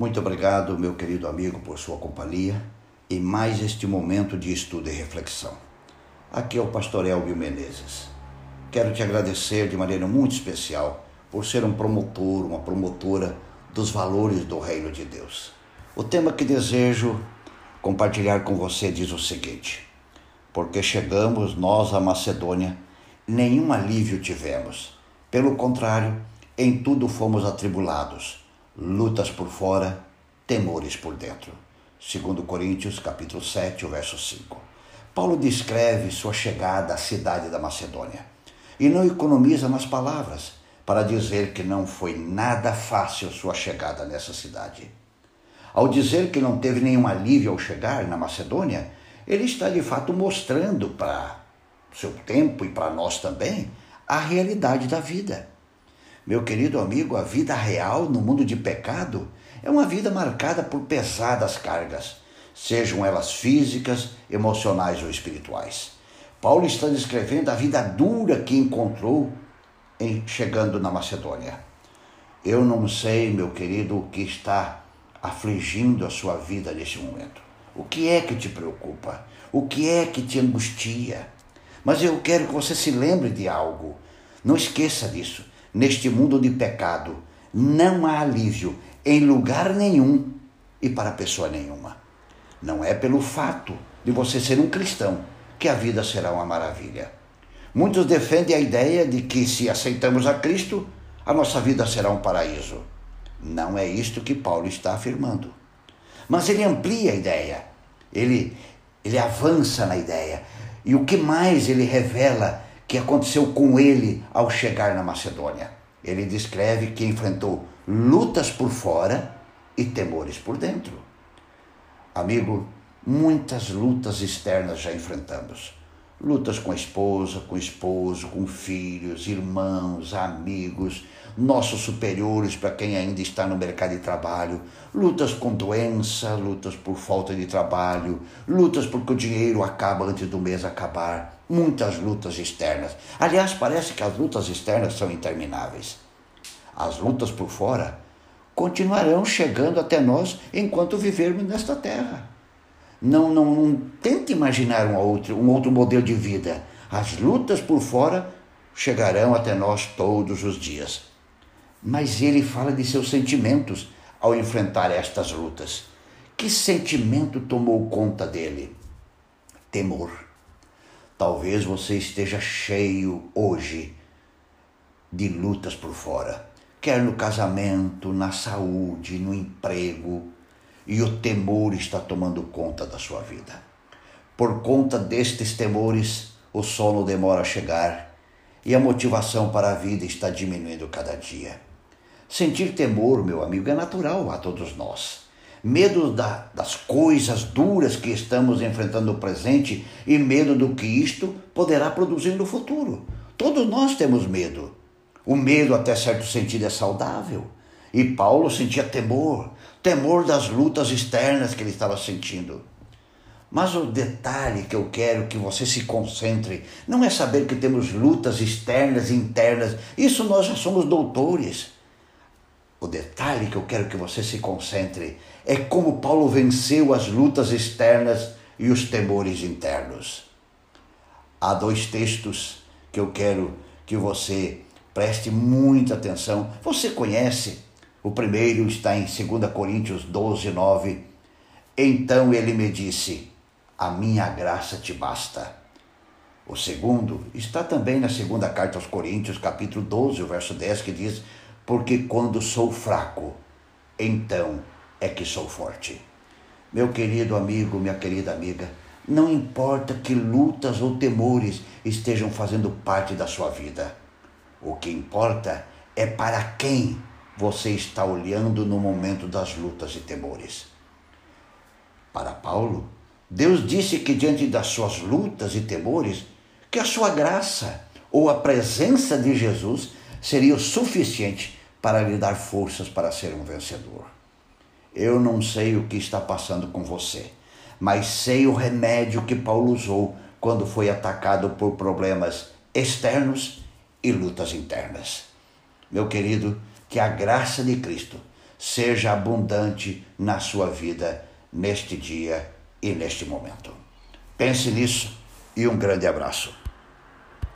Muito obrigado, meu querido amigo, por sua companhia e mais este momento de estudo e reflexão. Aqui é o pastor Elvio Menezes. Quero te agradecer de maneira muito especial por ser um promotor, uma promotora dos valores do reino de Deus. O tema que desejo compartilhar com você diz o seguinte: Porque chegamos nós à Macedônia, nenhum alívio tivemos. Pelo contrário, em tudo fomos atribulados lutas por fora, temores por dentro. Segundo Coríntios, capítulo 7, verso 5. Paulo descreve sua chegada à cidade da Macedônia e não economiza nas palavras para dizer que não foi nada fácil sua chegada nessa cidade. Ao dizer que não teve nenhum alívio ao chegar na Macedônia, ele está de fato mostrando para seu tempo e para nós também a realidade da vida. Meu querido amigo, a vida real no mundo de pecado é uma vida marcada por pesadas cargas, sejam elas físicas, emocionais ou espirituais. Paulo está descrevendo a vida dura que encontrou em, chegando na Macedônia. Eu não sei, meu querido, o que está afligindo a sua vida neste momento. O que é que te preocupa? O que é que te angustia? Mas eu quero que você se lembre de algo. Não esqueça disso neste mundo de pecado, não há alívio em lugar nenhum e para pessoa nenhuma. Não é pelo fato de você ser um cristão que a vida será uma maravilha. Muitos defendem a ideia de que se aceitamos a Cristo, a nossa vida será um paraíso. Não é isto que Paulo está afirmando. Mas ele amplia a ideia, ele, ele avança na ideia. E o que mais ele revela que aconteceu com ele ao chegar na Macedônia. Ele descreve que enfrentou lutas por fora e temores por dentro. Amigo, muitas lutas externas já enfrentamos. Lutas com a esposa, com o esposo, com filhos, irmãos, amigos, nossos superiores para quem ainda está no mercado de trabalho, lutas com doença, lutas por falta de trabalho, lutas porque o dinheiro acaba antes do mês acabar, muitas lutas externas. Aliás, parece que as lutas externas são intermináveis. As lutas por fora continuarão chegando até nós enquanto vivermos nesta terra. Não, não, não tente imaginar um outro, um outro modelo de vida. As lutas por fora chegarão até nós todos os dias. Mas ele fala de seus sentimentos ao enfrentar estas lutas. Que sentimento tomou conta dele? Temor Talvez você esteja cheio hoje de lutas por fora, quer no casamento, na saúde, no emprego, e o temor está tomando conta da sua vida. Por conta destes temores, o sono demora a chegar e a motivação para a vida está diminuindo cada dia. Sentir temor, meu amigo, é natural a todos nós medo da, das coisas duras que estamos enfrentando no presente e medo do que isto poderá produzir no futuro. Todos nós temos medo. O medo, até certo sentido, é saudável. E Paulo sentia temor, temor das lutas externas que ele estava sentindo. Mas o detalhe que eu quero que você se concentre não é saber que temos lutas externas e internas. Isso nós já somos doutores. O detalhe que eu quero que você se concentre é como Paulo venceu as lutas externas e os temores internos. Há dois textos que eu quero que você preste muita atenção. Você conhece? O primeiro está em 2 Coríntios 12, 9. Então ele me disse: A minha graça te basta. O segundo está também na segunda carta aos Coríntios, capítulo 12, verso 10, que diz: porque quando sou fraco, então é que sou forte. Meu querido amigo, minha querida amiga, não importa que lutas ou temores estejam fazendo parte da sua vida. O que importa é para quem você está olhando no momento das lutas e temores. Para Paulo, Deus disse que diante das suas lutas e temores, que a sua graça ou a presença de Jesus seria o suficiente para lhe dar forças para ser um vencedor. Eu não sei o que está passando com você, mas sei o remédio que Paulo usou quando foi atacado por problemas externos e lutas internas. Meu querido, que a graça de Cristo seja abundante na sua vida neste dia e neste momento. Pense nisso e um grande abraço.